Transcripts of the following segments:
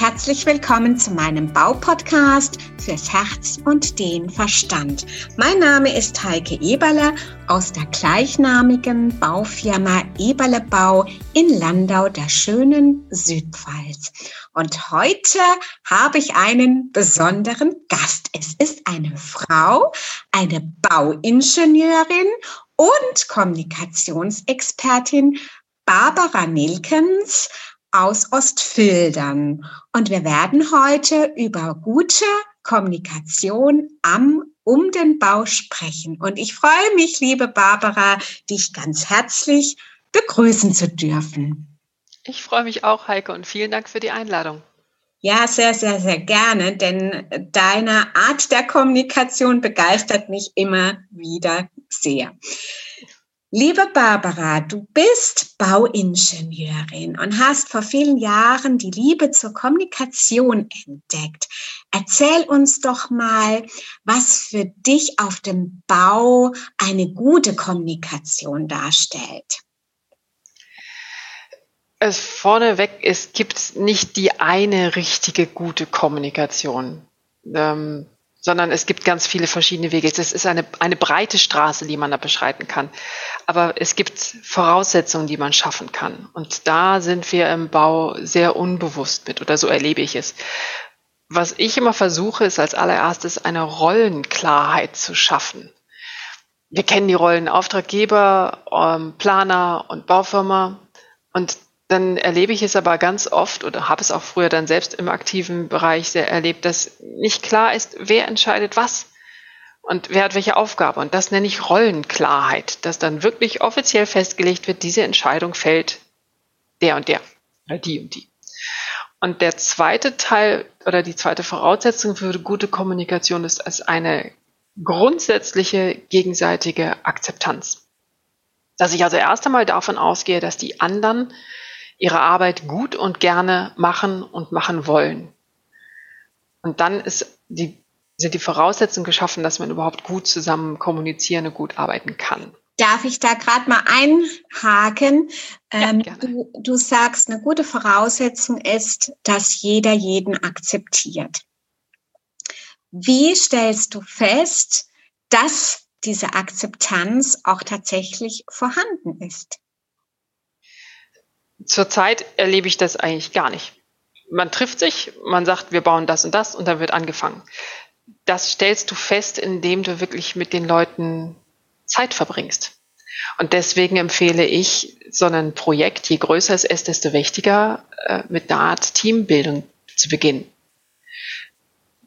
herzlich willkommen zu meinem Baupodcast fürs Herz und den Verstand. Mein Name ist Heike Eberle aus der gleichnamigen Baufirma Eberle Bau in Landau der schönen Südpfalz. Und heute habe ich einen besonderen Gast. Es ist eine Frau, eine Bauingenieurin und Kommunikationsexpertin Barbara Nilkens aus Ostfildern. Und wir werden heute über gute Kommunikation am um den Bau sprechen. Und ich freue mich, liebe Barbara, dich ganz herzlich begrüßen zu dürfen. Ich freue mich auch, Heike, und vielen Dank für die Einladung. Ja, sehr, sehr, sehr gerne, denn deine Art der Kommunikation begeistert mich immer wieder sehr. Liebe Barbara, du bist Bauingenieurin und hast vor vielen Jahren die Liebe zur Kommunikation entdeckt. Erzähl uns doch mal, was für dich auf dem Bau eine gute Kommunikation darstellt. Es vorneweg, es gibt nicht die eine richtige gute Kommunikation. Ähm, sondern es gibt ganz viele verschiedene Wege. Es ist eine, eine breite Straße, die man da beschreiten kann. Aber es gibt Voraussetzungen, die man schaffen kann. Und da sind wir im Bau sehr unbewusst mit, oder so erlebe ich es. Was ich immer versuche, ist als allererstes eine Rollenklarheit zu schaffen. Wir kennen die Rollen Auftraggeber, ähm, Planer und Baufirma. Und dann erlebe ich es aber ganz oft oder habe es auch früher dann selbst im aktiven Bereich sehr erlebt, dass nicht klar ist, wer entscheidet was und wer hat welche Aufgabe. Und das nenne ich Rollenklarheit, dass dann wirklich offiziell festgelegt wird, diese Entscheidung fällt der und der oder die und die. Und der zweite Teil oder die zweite Voraussetzung für gute Kommunikation ist als eine grundsätzliche gegenseitige Akzeptanz. Dass ich also erst einmal davon ausgehe, dass die anderen ihre Arbeit gut und gerne machen und machen wollen. Und dann ist die, sind die Voraussetzungen geschaffen, dass man überhaupt gut zusammen kommunizieren und gut arbeiten kann. Darf ich da gerade mal einhaken? Ja, ähm, du, du sagst, eine gute Voraussetzung ist, dass jeder jeden akzeptiert. Wie stellst du fest, dass diese Akzeptanz auch tatsächlich vorhanden ist? Zurzeit erlebe ich das eigentlich gar nicht. Man trifft sich, man sagt, wir bauen das und das und dann wird angefangen. Das stellst du fest, indem du wirklich mit den Leuten Zeit verbringst. Und deswegen empfehle ich so ein Projekt, je größer es ist, desto wichtiger, äh, mit einer Art Teambildung zu beginnen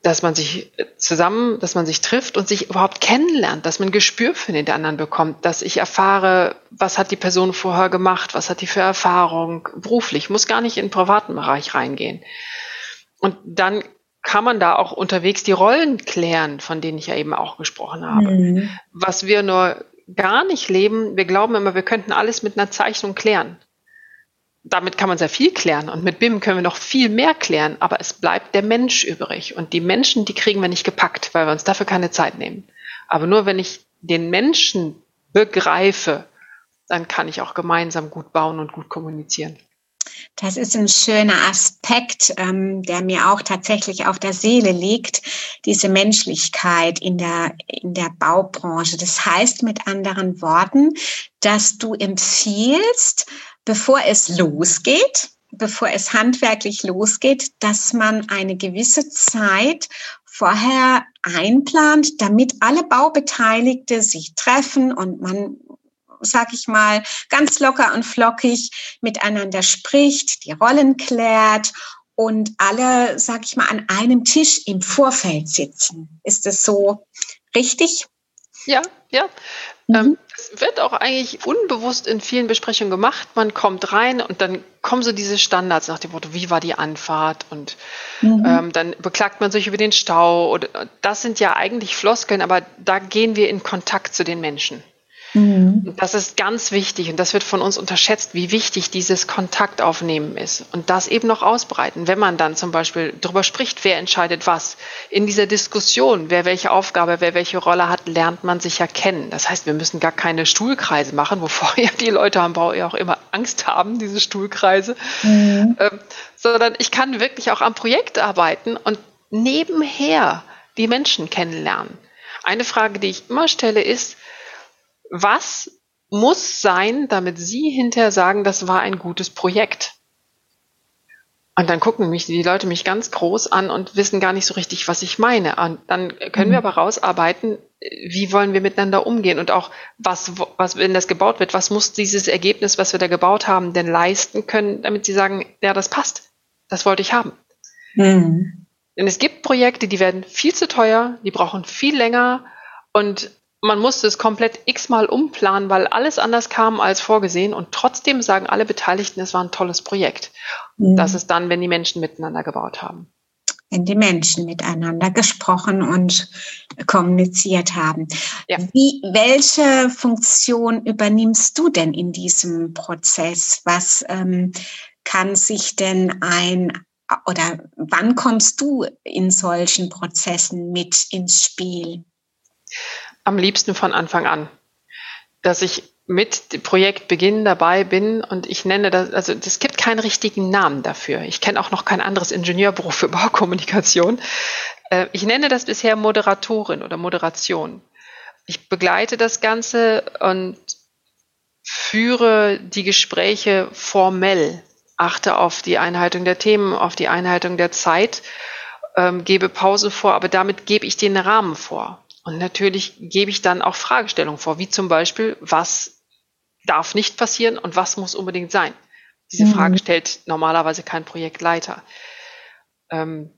dass man sich zusammen, dass man sich trifft und sich überhaupt kennenlernt, dass man Gespür für den anderen bekommt, dass ich erfahre, was hat die Person vorher gemacht, was hat die für Erfahrung beruflich, muss gar nicht in den privaten Bereich reingehen. Und dann kann man da auch unterwegs die Rollen klären, von denen ich ja eben auch gesprochen habe. Mhm. Was wir nur gar nicht leben, wir glauben immer, wir könnten alles mit einer Zeichnung klären damit kann man sehr viel klären und mit BIM können wir noch viel mehr klären, aber es bleibt der Mensch übrig und die Menschen, die kriegen wir nicht gepackt, weil wir uns dafür keine Zeit nehmen. Aber nur wenn ich den Menschen begreife, dann kann ich auch gemeinsam gut bauen und gut kommunizieren. Das ist ein schöner Aspekt, ähm, der mir auch tatsächlich auf der Seele liegt, diese Menschlichkeit in der, in der Baubranche. Das heißt mit anderen Worten, dass du empfiehlst, bevor es losgeht, bevor es handwerklich losgeht, dass man eine gewisse Zeit vorher einplant, damit alle Baubeteiligte sich treffen und man sag ich mal, ganz locker und flockig miteinander spricht, die Rollen klärt und alle, sag ich mal, an einem Tisch im Vorfeld sitzen. Ist das so richtig? Ja, ja. Mhm. Ähm, es wird auch eigentlich unbewusst in vielen Besprechungen gemacht. Man kommt rein und dann kommen so diese Standards nach dem Motto, wie war die Anfahrt? Und mhm. ähm, dann beklagt man sich über den Stau. Oder, das sind ja eigentlich Floskeln, aber da gehen wir in Kontakt zu den Menschen. Mhm. Das ist ganz wichtig und das wird von uns unterschätzt, wie wichtig dieses Kontaktaufnehmen ist und das eben noch ausbreiten, wenn man dann zum Beispiel darüber spricht, wer entscheidet was. In dieser Diskussion, wer welche Aufgabe, wer welche Rolle hat, lernt man sich ja kennen. Das heißt, wir müssen gar keine Stuhlkreise machen, wovor ja die Leute am Bau ja auch immer Angst haben, diese Stuhlkreise, mhm. ähm, sondern ich kann wirklich auch am Projekt arbeiten und nebenher die Menschen kennenlernen. Eine Frage, die ich immer stelle, ist, was muss sein, damit Sie hinterher sagen, das war ein gutes Projekt? Und dann gucken mich die Leute mich ganz groß an und wissen gar nicht so richtig, was ich meine. Und dann können wir mhm. aber rausarbeiten, wie wollen wir miteinander umgehen und auch was, was, wenn das gebaut wird, was muss dieses Ergebnis, was wir da gebaut haben, denn leisten können, damit sie sagen, ja, das passt. Das wollte ich haben. Mhm. Denn es gibt Projekte, die werden viel zu teuer, die brauchen viel länger und man musste es komplett x-mal umplanen, weil alles anders kam als vorgesehen und trotzdem sagen alle Beteiligten, es war ein tolles Projekt. Mhm. Das ist dann, wenn die Menschen miteinander gebaut haben. Wenn die Menschen miteinander gesprochen und kommuniziert haben. Ja. Wie, welche Funktion übernimmst du denn in diesem Prozess? Was ähm, kann sich denn ein oder wann kommst du in solchen Prozessen mit ins Spiel? Am liebsten von Anfang an. Dass ich mit dem Projektbeginn dabei bin und ich nenne das, also es gibt keinen richtigen Namen dafür. Ich kenne auch noch kein anderes Ingenieurbüro für Baukommunikation. Äh, ich nenne das bisher Moderatorin oder Moderation. Ich begleite das Ganze und führe die Gespräche formell, achte auf die Einhaltung der Themen, auf die Einhaltung der Zeit, ähm, gebe Pause vor, aber damit gebe ich den Rahmen vor. Und natürlich gebe ich dann auch Fragestellungen vor, wie zum Beispiel, was darf nicht passieren und was muss unbedingt sein. Diese mhm. Frage stellt normalerweise kein Projektleiter. Ähm,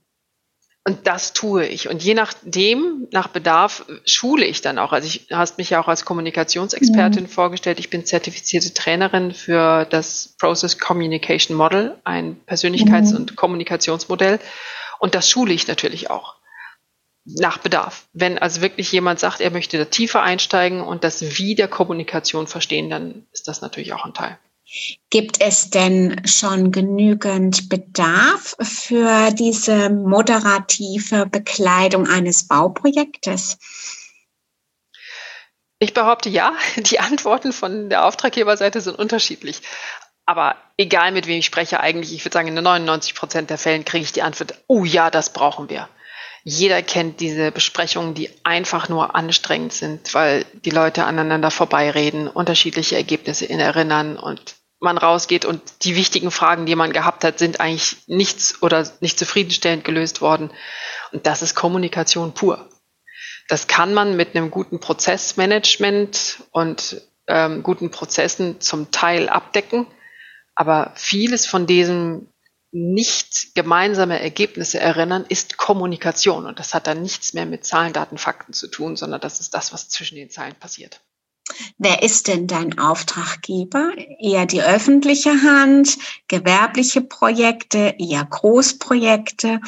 und das tue ich. Und je nachdem, nach Bedarf, schule ich dann auch. Also ich hast mich ja auch als Kommunikationsexpertin mhm. vorgestellt. Ich bin zertifizierte Trainerin für das Process Communication Model, ein Persönlichkeits- mhm. und Kommunikationsmodell. Und das schule ich natürlich auch nach Bedarf. Wenn also wirklich jemand sagt, er möchte da tiefer einsteigen und das Wie der Kommunikation verstehen, dann ist das natürlich auch ein Teil. Gibt es denn schon genügend Bedarf für diese moderative Bekleidung eines Bauprojektes? Ich behaupte ja. Die Antworten von der Auftraggeberseite sind unterschiedlich. Aber egal mit wem ich spreche, eigentlich, ich würde sagen, in 99 Prozent der Fällen kriege ich die Antwort, oh ja, das brauchen wir. Jeder kennt diese Besprechungen, die einfach nur anstrengend sind, weil die Leute aneinander vorbeireden, unterschiedliche Ergebnisse in erinnern und man rausgeht und die wichtigen Fragen, die man gehabt hat, sind eigentlich nichts oder nicht zufriedenstellend gelöst worden. Und das ist Kommunikation pur. Das kann man mit einem guten Prozessmanagement und ähm, guten Prozessen zum Teil abdecken. Aber vieles von diesem nicht gemeinsame Ergebnisse erinnern, ist Kommunikation. Und das hat dann nichts mehr mit Zahlen, Daten, Fakten zu tun, sondern das ist das, was zwischen den Zeilen passiert. Wer ist denn dein Auftraggeber? Eher die öffentliche Hand, gewerbliche Projekte, eher Großprojekte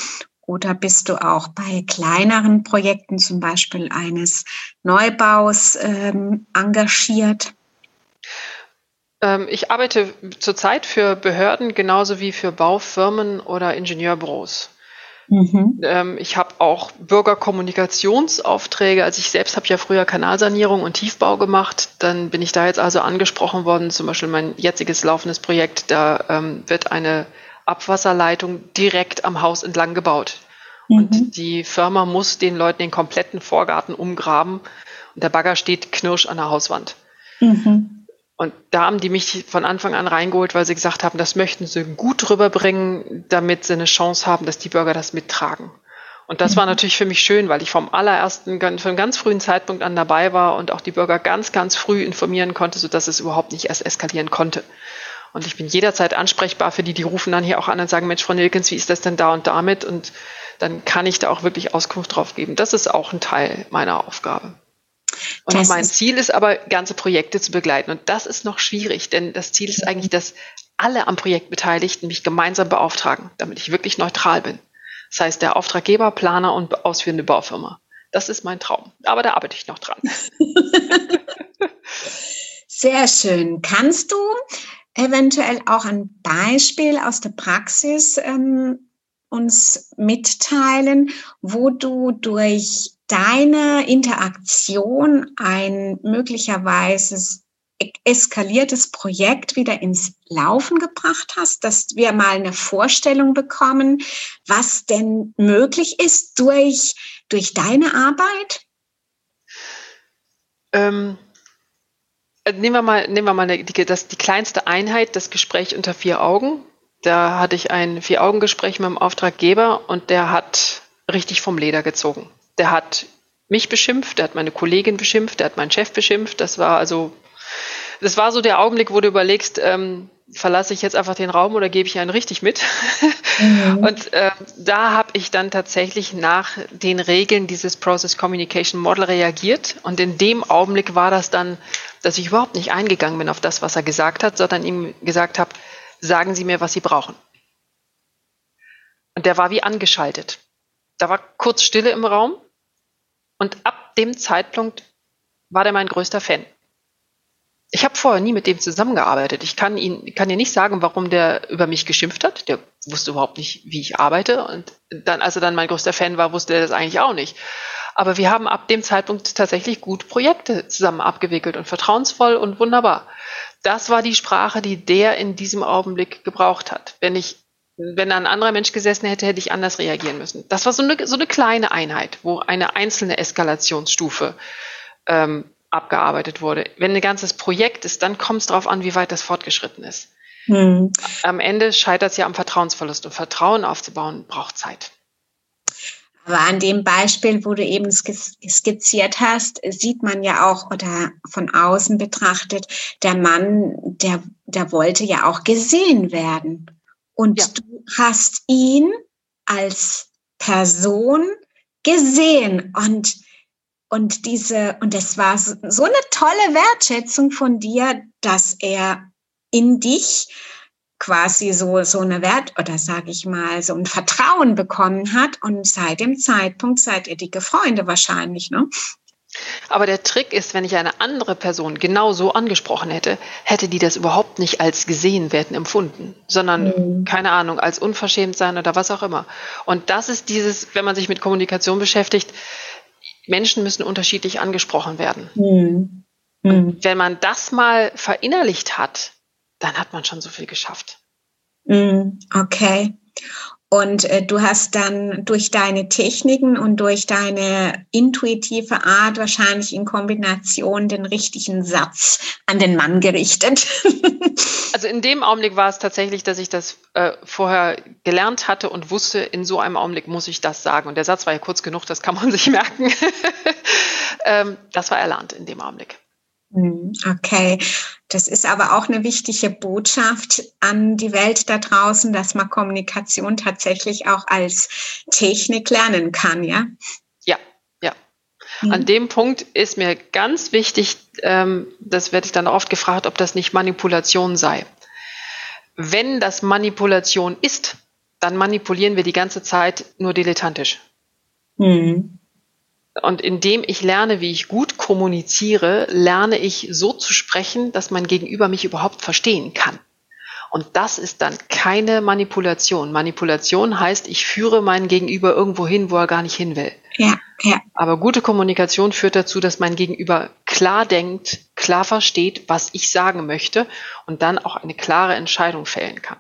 oder bist du auch bei kleineren Projekten, zum Beispiel eines Neubaus, ähm, engagiert? Ähm, ich arbeite zurzeit für Behörden genauso wie für Baufirmen oder Ingenieurbüros. Mhm. Ähm, ich habe auch Bürgerkommunikationsaufträge. Also ich selbst habe ja früher Kanalsanierung und Tiefbau gemacht. Dann bin ich da jetzt also angesprochen worden. Zum Beispiel mein jetziges laufendes Projekt, da ähm, wird eine Abwasserleitung direkt am Haus entlang gebaut. Mhm. Und die Firma muss den Leuten den kompletten Vorgarten umgraben. Und der Bagger steht knirsch an der Hauswand. Mhm. Und da haben die mich von Anfang an reingeholt, weil sie gesagt haben, das möchten sie gut rüberbringen, damit sie eine Chance haben, dass die Bürger das mittragen. Und das war mhm. natürlich für mich schön, weil ich vom allerersten, von ganz frühen Zeitpunkt an dabei war und auch die Bürger ganz, ganz früh informieren konnte, sodass es überhaupt nicht erst eskalieren konnte. Und ich bin jederzeit ansprechbar für die, die rufen dann hier auch an und sagen, Mensch, Frau Nilkens, wie ist das denn da und damit? Und dann kann ich da auch wirklich Auskunft drauf geben. Das ist auch ein Teil meiner Aufgabe. Und das mein Ziel ist aber, ganze Projekte zu begleiten. Und das ist noch schwierig, denn das Ziel ist eigentlich, dass alle am Projekt Beteiligten mich gemeinsam beauftragen, damit ich wirklich neutral bin. Das heißt, der Auftraggeber, Planer und ausführende Baufirma. Das ist mein Traum. Aber da arbeite ich noch dran. Sehr schön. Kannst du eventuell auch ein Beispiel aus der Praxis ähm, uns mitteilen, wo du durch deine Interaktion ein möglicherweise eskaliertes Projekt wieder ins Laufen gebracht hast, dass wir mal eine Vorstellung bekommen, was denn möglich ist durch, durch deine Arbeit? Ähm, äh, nehmen wir mal, nehmen wir mal die, das, die kleinste Einheit, das Gespräch unter vier Augen. Da hatte ich ein Vier-Augen-Gespräch mit dem Auftraggeber und der hat richtig vom Leder gezogen. Der hat mich beschimpft, der hat meine Kollegin beschimpft, der hat meinen Chef beschimpft. Das war also, das war so der Augenblick, wo du überlegst, ähm, verlasse ich jetzt einfach den Raum oder gebe ich einen richtig mit? Mhm. Und äh, da habe ich dann tatsächlich nach den Regeln dieses Process Communication Model reagiert. Und in dem Augenblick war das dann, dass ich überhaupt nicht eingegangen bin auf das, was er gesagt hat, sondern ihm gesagt habe, sagen Sie mir, was Sie brauchen. Und der war wie angeschaltet. Da war kurz Stille im Raum. Und ab dem Zeitpunkt war der mein größter Fan. Ich habe vorher nie mit dem zusammengearbeitet. Ich kann ihn, kann dir nicht sagen, warum der über mich geschimpft hat. Der wusste überhaupt nicht, wie ich arbeite. Und dann, als er dann mein größter Fan war, wusste er das eigentlich auch nicht. Aber wir haben ab dem Zeitpunkt tatsächlich gut Projekte zusammen abgewickelt und vertrauensvoll und wunderbar. Das war die Sprache, die der in diesem Augenblick gebraucht hat. Wenn ich, wenn ein anderer Mensch gesessen hätte, hätte ich anders reagieren müssen. Das war so eine, so eine kleine Einheit, wo eine einzelne Eskalationsstufe ähm, abgearbeitet wurde. Wenn ein ganzes Projekt ist, dann kommt es darauf an, wie weit das fortgeschritten ist. Hm. Am Ende scheitert es ja am Vertrauensverlust und Vertrauen aufzubauen braucht Zeit. Aber an dem Beispiel, wo du eben skizziert hast, sieht man ja auch oder von außen betrachtet, der Mann, der, der wollte ja auch gesehen werden. Und ja. du hast ihn als Person gesehen und und diese, und es war so, so eine tolle Wertschätzung von dir, dass er in dich quasi so, so eine Wert oder sage ich mal, so ein Vertrauen bekommen hat. Und seit dem Zeitpunkt seid ihr dicke Freunde wahrscheinlich, ne? Aber der Trick ist, wenn ich eine andere Person genau so angesprochen hätte, hätte die das überhaupt nicht als gesehen werden empfunden, sondern, mhm. keine Ahnung, als unverschämt sein oder was auch immer. Und das ist dieses, wenn man sich mit Kommunikation beschäftigt, Menschen müssen unterschiedlich angesprochen werden. Mhm. Mhm. Wenn man das mal verinnerlicht hat, dann hat man schon so viel geschafft. Mhm. Okay. Und äh, du hast dann durch deine Techniken und durch deine intuitive Art wahrscheinlich in Kombination den richtigen Satz an den Mann gerichtet. also in dem Augenblick war es tatsächlich, dass ich das äh, vorher gelernt hatte und wusste, in so einem Augenblick muss ich das sagen. Und der Satz war ja kurz genug, das kann man sich merken. ähm, das war erlernt in dem Augenblick. Hm, okay, das ist aber auch eine wichtige Botschaft an die Welt da draußen, dass man Kommunikation tatsächlich auch als Technik lernen kann, ja? Ja, ja. Mhm. An dem Punkt ist mir ganz wichtig, ähm, das werde ich dann oft gefragt, ob das nicht Manipulation sei. Wenn das Manipulation ist, dann manipulieren wir die ganze Zeit nur dilettantisch. Mhm. Und indem ich lerne, wie ich gut kommuniziere, lerne ich so zu sprechen, dass mein Gegenüber mich überhaupt verstehen kann. Und das ist dann keine Manipulation. Manipulation heißt, ich führe meinen Gegenüber irgendwo hin, wo er gar nicht hin will. Ja, ja. Aber gute Kommunikation führt dazu, dass mein Gegenüber klar denkt, klar versteht, was ich sagen möchte und dann auch eine klare Entscheidung fällen kann.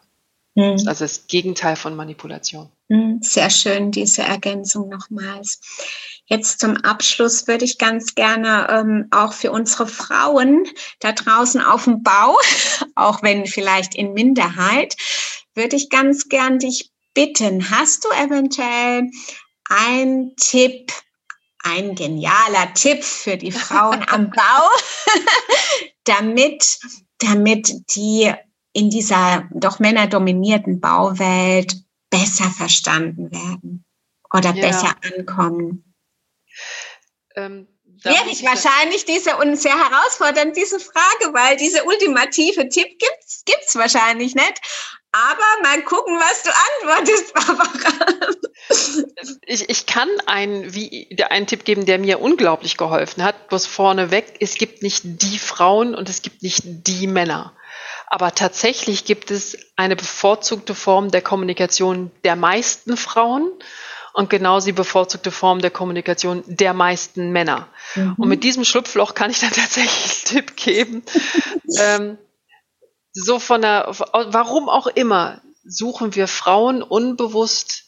Mhm. Das ist also das Gegenteil von Manipulation. Mhm. Sehr schön, diese Ergänzung nochmals. Jetzt zum Abschluss würde ich ganz gerne ähm, auch für unsere Frauen da draußen auf dem Bau, auch wenn vielleicht in Minderheit, würde ich ganz gern dich bitten, hast du eventuell ein Tipp, ein genialer Tipp für die Frauen am Bau, damit, damit die in dieser doch männerdominierten Bauwelt besser verstanden werden oder ja. besser ankommen? Ähm, ich wahrscheinlich diese und sehr herausfordernd, diese Frage, weil diese ultimative Tipp gibt's, gibt's wahrscheinlich nicht. Aber mal gucken, was du antwortest, Barbara. Ich, ich kann einen, wie, einen Tipp geben, der mir unglaublich geholfen hat. Bloß vorneweg, es gibt nicht die Frauen und es gibt nicht die Männer. Aber tatsächlich gibt es eine bevorzugte Form der Kommunikation der meisten Frauen und genau die bevorzugte Form der Kommunikation der meisten Männer. Mhm. Und mit diesem Schlupfloch kann ich dann tatsächlich einen Tipp geben. ähm, so von der, warum auch immer, suchen wir Frauen unbewusst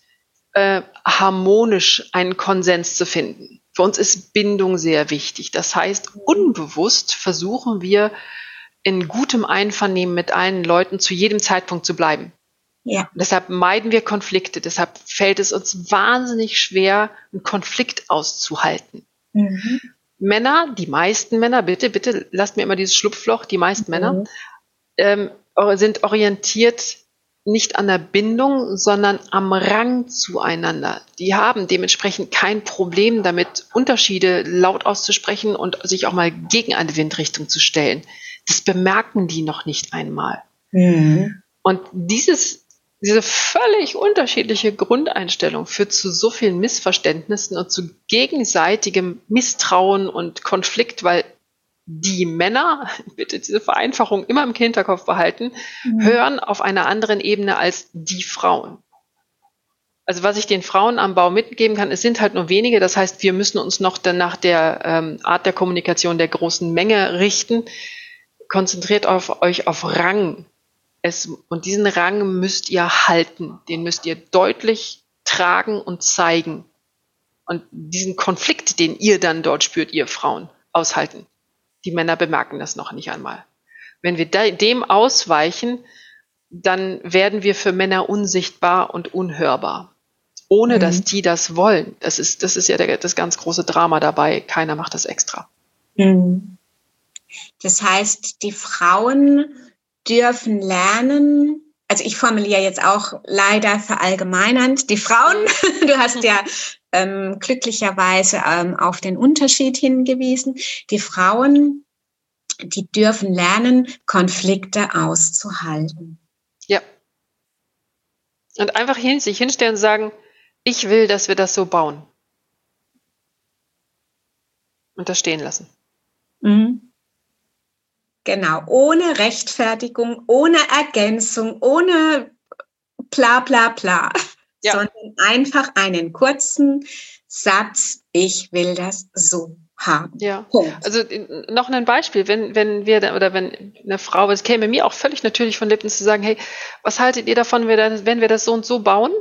äh, harmonisch einen Konsens zu finden. Für uns ist Bindung sehr wichtig. Das heißt, unbewusst versuchen wir in gutem Einvernehmen mit allen Leuten zu jedem Zeitpunkt zu bleiben. Ja. Deshalb meiden wir Konflikte. Deshalb fällt es uns wahnsinnig schwer, einen Konflikt auszuhalten. Mhm. Männer, die meisten Männer, bitte, bitte lasst mir immer dieses Schlupfloch, die meisten mhm. Männer ähm, sind orientiert nicht an der Bindung, sondern am Rang zueinander. Die haben dementsprechend kein Problem damit, Unterschiede laut auszusprechen und sich auch mal gegen eine Windrichtung zu stellen. Das bemerken die noch nicht einmal. Mhm. Und dieses, diese völlig unterschiedliche Grundeinstellung führt zu so vielen Missverständnissen und zu gegenseitigem Misstrauen und Konflikt, weil die Männer, bitte diese Vereinfachung immer im Hinterkopf behalten, mhm. hören auf einer anderen Ebene als die Frauen. Also was ich den Frauen am Bau mitgeben kann, es sind halt nur wenige. Das heißt, wir müssen uns noch dann nach der ähm, Art der Kommunikation der großen Menge richten. Konzentriert auf euch auf Rang. Es, und diesen Rang müsst ihr halten. Den müsst ihr deutlich tragen und zeigen. Und diesen Konflikt, den ihr dann dort spürt, ihr Frauen, aushalten. Die Männer bemerken das noch nicht einmal. Wenn wir dem ausweichen, dann werden wir für Männer unsichtbar und unhörbar. Ohne mhm. dass die das wollen. Das ist, das ist ja der, das ganz große Drama dabei. Keiner macht das extra. Mhm. Das heißt, die Frauen dürfen lernen, also ich formuliere jetzt auch leider verallgemeinernd, die Frauen, du hast ja ähm, glücklicherweise ähm, auf den Unterschied hingewiesen. Die Frauen, die dürfen lernen, Konflikte auszuhalten. Ja. Und einfach hin, sich hinstellen und sagen, ich will, dass wir das so bauen. Und das stehen lassen. Genau, ohne Rechtfertigung, ohne Ergänzung, ohne bla bla bla ja. sondern einfach einen kurzen Satz, ich will das so haben. Ja. Punkt. Also noch ein Beispiel, wenn, wenn wir oder wenn eine Frau, es käme mir auch völlig natürlich von Lippen zu sagen, hey, was haltet ihr davon, wenn wir das so und so bauen?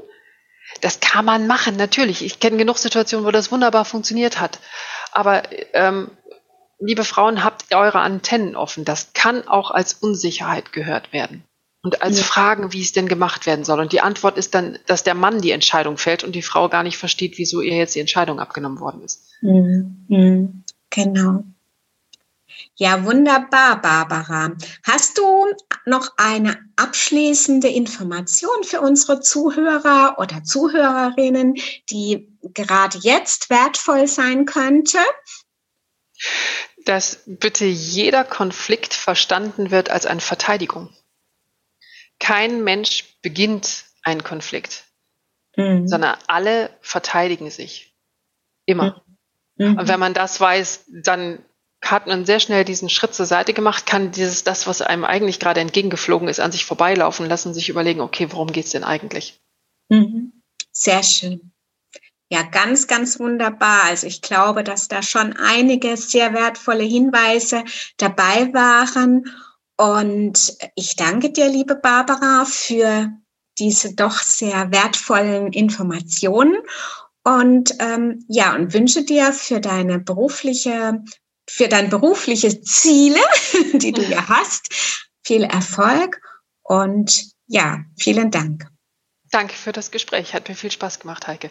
Das kann man machen, natürlich. Ich kenne genug Situationen, wo das wunderbar funktioniert hat. Aber ähm, liebe Frauen, habt eure Antennen offen. Das kann auch als Unsicherheit gehört werden und als ja. Fragen, wie es denn gemacht werden soll. Und die Antwort ist dann, dass der Mann die Entscheidung fällt und die Frau gar nicht versteht, wieso ihr jetzt die Entscheidung abgenommen worden ist. Mhm. mhm. Genau. Ja, wunderbar, Barbara. Hast du noch eine abschließende Information für unsere Zuhörer oder Zuhörerinnen, die gerade jetzt wertvoll sein könnte? Dass bitte jeder Konflikt verstanden wird als eine Verteidigung kein Mensch beginnt einen Konflikt, mhm. sondern alle verteidigen sich. Immer. Mhm. Und wenn man das weiß, dann hat man sehr schnell diesen Schritt zur Seite gemacht, kann dieses, das, was einem eigentlich gerade entgegengeflogen ist, an sich vorbeilaufen lassen, sich überlegen, okay, worum geht's denn eigentlich? Mhm. Sehr schön. Ja, ganz, ganz wunderbar. Also ich glaube, dass da schon einige sehr wertvolle Hinweise dabei waren. Und ich danke dir, liebe Barbara, für diese doch sehr wertvollen Informationen und ähm, ja und wünsche dir für deine berufliche für dein berufliche Ziele, die du ja hast, viel Erfolg und ja vielen Dank. Danke für das Gespräch, hat mir viel Spaß gemacht, Heike.